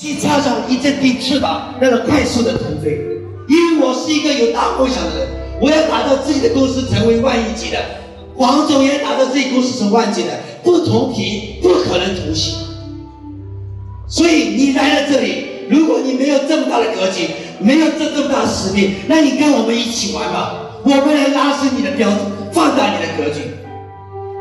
去插上一阵地翅膀，让它快速的腾飞。因为我是一个有大梦想的人，我要打造自己的公司成为万亿级的。黄总也打造自己公司成万级的，不同频不可能同行。所以你来了这里，如果你没有这么大的格局，没有这这么大的使命，那你跟我们一起玩吧，我们来拉升你的标准，放大你的格局。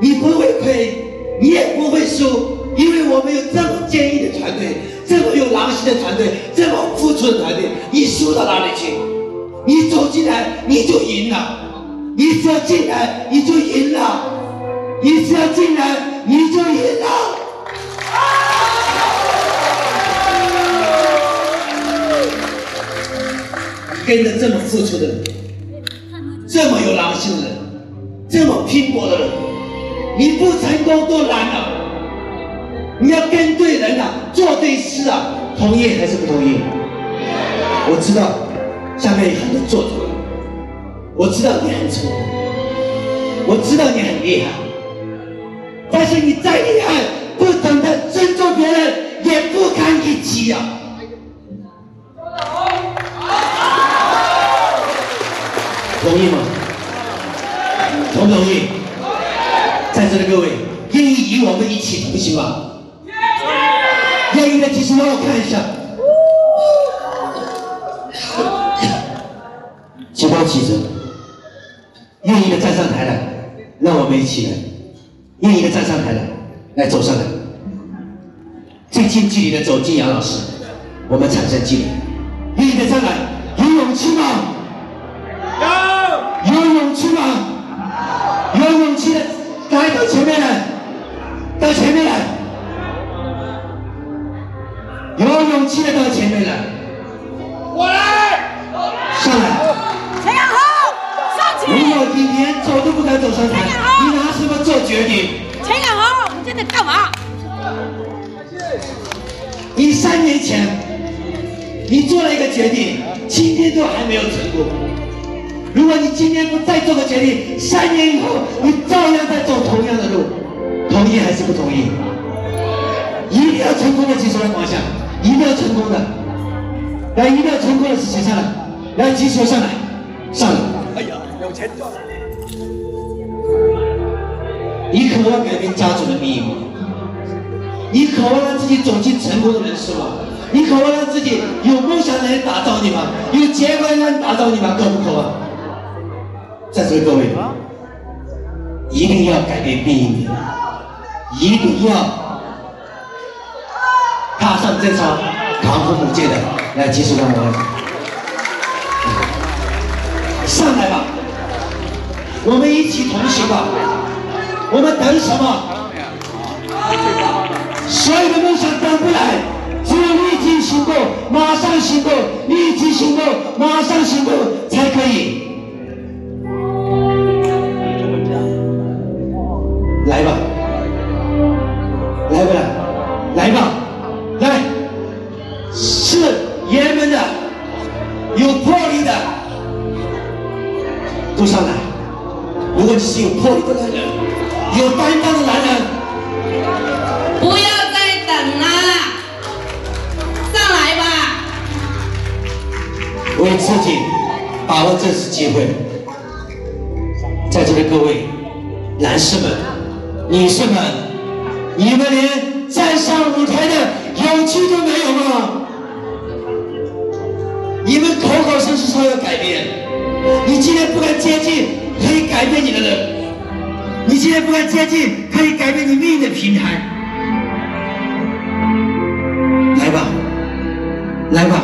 你不会亏，你也不会输，因为我们有这么坚毅的团队，这么有狼心的团队，这么付出的团队，你输到哪里去？你走进来你就赢了，你只要进来你就赢了，你只要进来你就赢了。跟着这么付出的人，这么有狼性的人，这么拼搏的人，你不成功都难了。你要跟对人啊，做对事啊，同意还是不同意？我知道下面有很多做作，我知道你很聪明，我知道你很厉害，但是你再厉害，不懂得尊重别人，也不堪一击呀。同意吗？同不同意？在座的各位，愿意与我们一起同行吗？愿意的举手让我看一下。请帮我起身。愿意的站上台来，让我们一起来。愿意的站上台来，来走上来。最近距离的走进杨老师，我们产生距离。愿意的上来，决定？陈阳豪，你在干嘛？你三年前，你做了一个决定，今天都还没有成功。如果你今天不再做个决定，三年以后你照样在走同样的路，同意还是不同意？一定要成功的举手来方向，一定要成功的，来一定要成功的是谁上来？来举手上来，上来！哎呀，有钱赚！你渴望改变家族的命运吗？你渴望让自己走进成功的人生吗？你渴望让自己有梦想的人打造你吗？有结果的人打造你吗？渴不渴望？在座的各位，一定要改变命运，一定要踏上这场扛父母界的，来继续让我们上来吧，我们一起同行吧，我们等什么？所有的梦想等不来，只有立即行动，马上行动，立即行动，马上行动才可以。来吧，来不来？来吧，来，是爷们的，有魄力的，都上来。如果你是有魄力的男人，这次机会，在座的各位男士们。女士们，你们连站上舞台的勇气都没有吗？你们口口声声说要改变，你今天不敢接近可以改变你的人，你今天不敢接近可以改变你命运的平台，来吧，来吧，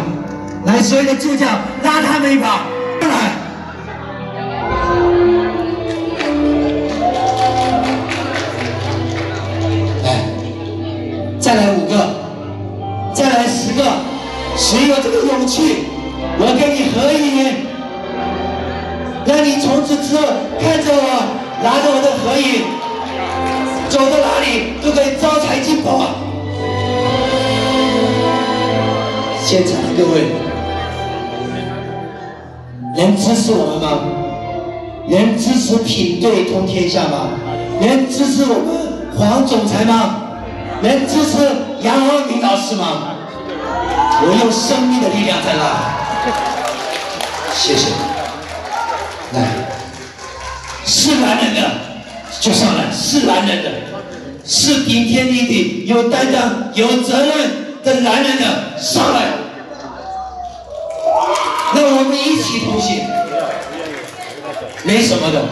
来所有的助教拉他们一把，现场的各位，能支持我们吗？能支持品对通天下吗？能支持我们黄总裁吗？能支持杨浩明老师吗？我用生命的力量在拉。谢谢。来，是男人的就上来，是男人的，是顶天立地、有担当、有责任的男人的上来。让我们一起同行。没什么的，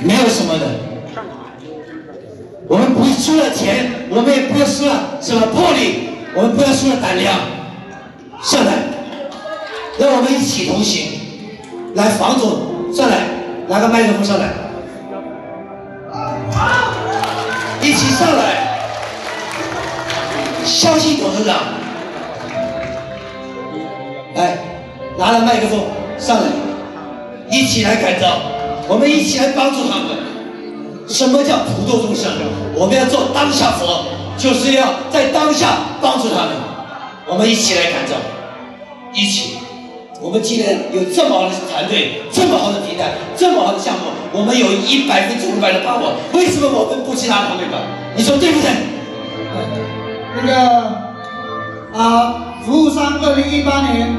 没有什么的。我们不输了钱，我们也不要输了什么魄力，我们不要输了胆量。上来，让我们一起同行。来，房总上来，拿个麦克风上来，一起上来。相信董事长，来，拿了麦克风上来，一起来改造，我们一起来帮助他们。什么叫普度众生？我们要做当下佛，就是要在当下帮助他们。我们一起来改造，一起。我们今天有这么好的团队，这么好的平台，这么好的项目，我们有一百分之五百的把握。为什么我们不其他团队吧？你说对不对？那个啊，服务商二零一八年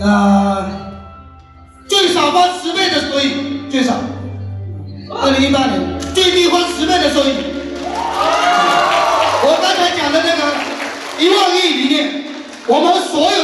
呃最少翻十倍的收益，最少。二零一八年最低翻十倍的收益。我刚才讲的那个一万亿里面，我们所有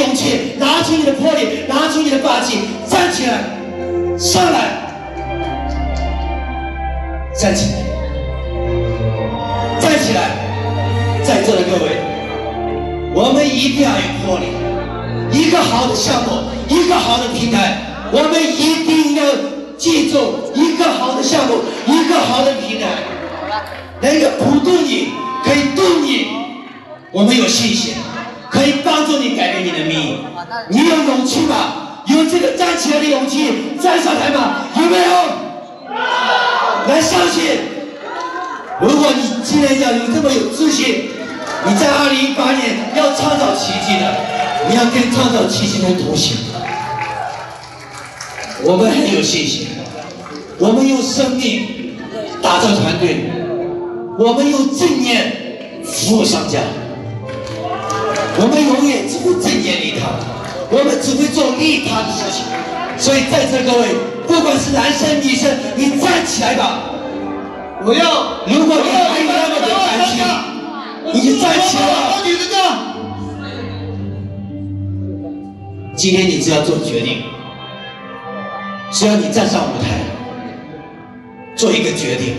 勇气，拿出你的魄力，拿出你的霸气，站起来，上来，站起来，站起来，在座的各位，我们一定要有魄力。一个好的项目，一个好的平台，我们一定要记住，一个好的项目，一个好的平台，能够普度你，可以动你，我们有信心，可以帮助你改变你的命运。你有勇气吗？有这个站起来的勇气，站上来吗？有没有？来相信。如果你今天要有这么有自信，你在二零一八年要创造奇迹的。你要跟创造奇迹的同行，我们很有信心，我们用生命打造团队，我们用正念服务商家，我们永远只会正念利他，我们只会做利他的事情。所以在座各位，不管是男生女生，你站起来吧！我要，如果你还有那么多感情，你就站起来吧！今天你只要做决定，只要你站上舞台，做一个决定，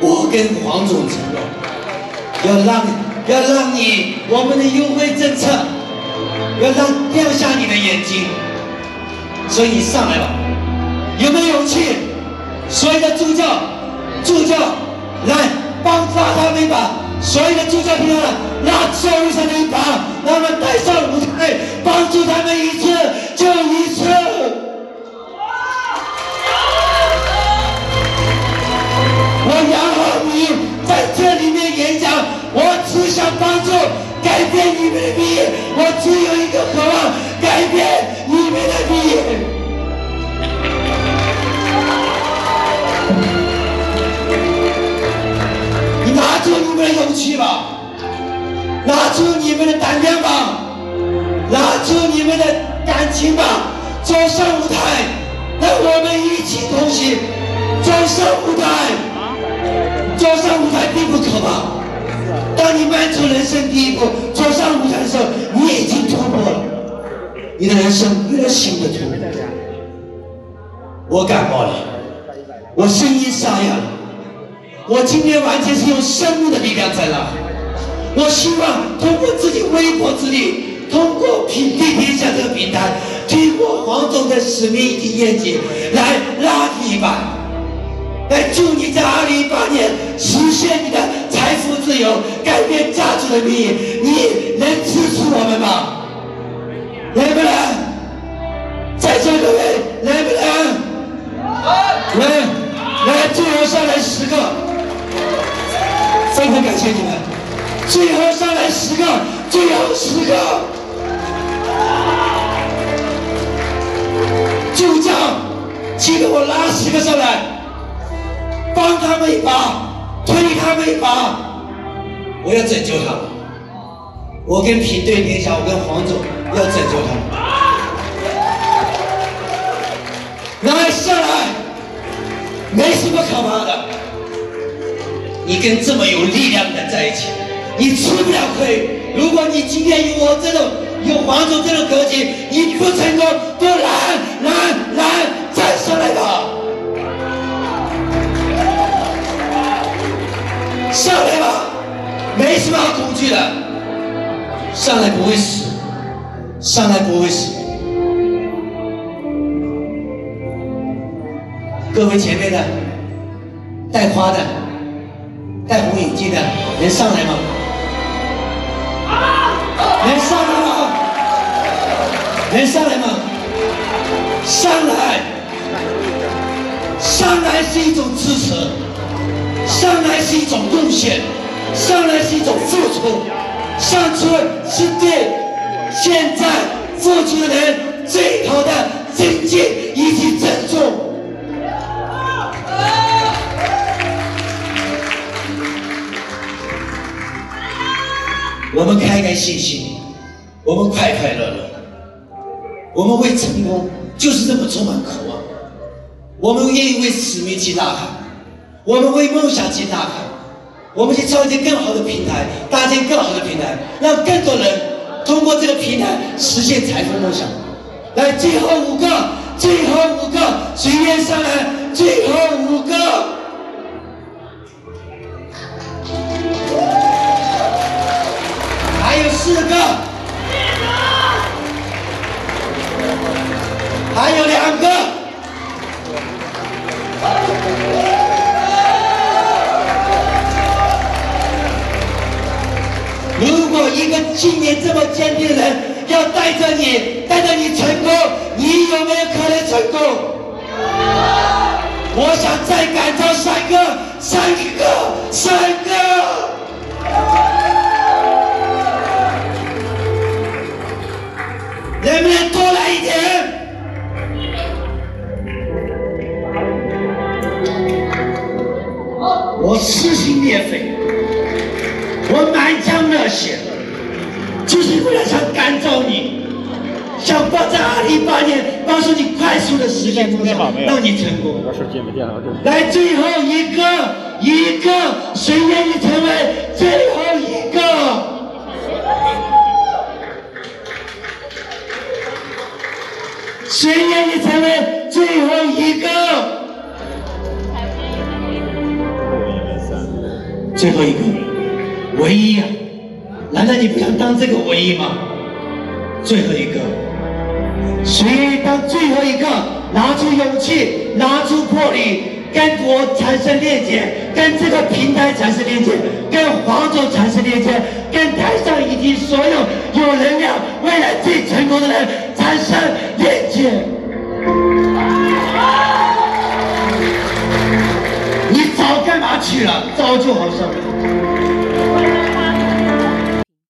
我跟黄总承诺，要让要让你我们的优惠政策，要让亮瞎你的眼睛，所以你上来吧，有没有勇气？所有的助教，助教来帮拉他们一把。所有的助教朋友们，拉教育上的一把，让他们带上舞台，帮助他们一次就一次。变你们的命运。拿出你们的勇气吧，拿出你们的胆量吧，拿出你们的感情吧，走上舞台，让我们一起同行。走上舞台，走上舞台并不可怕。当你迈出人生第一步，走上舞台的时候，你已经突破了，你的人生有了新的突破。我感冒了，我声音沙哑了。我今天完全是用生命的力量在拉。我希望通过自己微薄之力，通过平地天下这个平台，通过黄总的使命以及愿景，来拉你一把，来祝你在二零一八年实现你的财富自由，改变家族的命运。你能支持我们吗？能不能？在座各位能不能？能。最后上来十个，非常感谢你们。最后上来十个，最后十个，就这样，记得我拉十个上来，帮他们一把，推他们一把，我要拯救他们。我跟平队联想，我跟黄总要拯救他们。来下来，没什么可怕的。你跟这么有力量的人在一起，你吃不了亏。如果你今天有我这种有黄总这种格局，你不成功，都来来来，站上来吧，上来吧，没什么好恐惧的，上来不会死，上来不会死。各位前面的戴花的、戴红眼镜的，能上来吗？能上来吗？能上来吗？上来！上来是一种支持，上来是一种贡献，上来是一种付出，上车是对现在付出的人最好的尊敬以及尊重。我们开开心心，我们快快乐乐，我们为成功就是这么充满渴望。我们愿意为使命去呐喊，我们为梦想去呐喊，我们去创建更好的平台，搭建更好的平台，让更多人通过这个平台实现财富梦想。来，最后五个，最后五个，随便上来？最后五个。还有四个，一个信念这么坚定的人要带着你，带着你成功，你有没有可能成功？我想再感召三个，三个，三个。成功。来，最后一个，一个，谁愿意成为最后一个？谁愿意成为最后一个？最后一个，唯一啊！难道你不想当这个唯一吗？最后一个，谁当最后一个？拿出勇气，拿出魄力，跟我产生链接，跟这个平台产生链接，跟黄总产生链接，跟台上以及所有有能量、未来最成功的人产生链接。你早干嘛去了？早就好上了。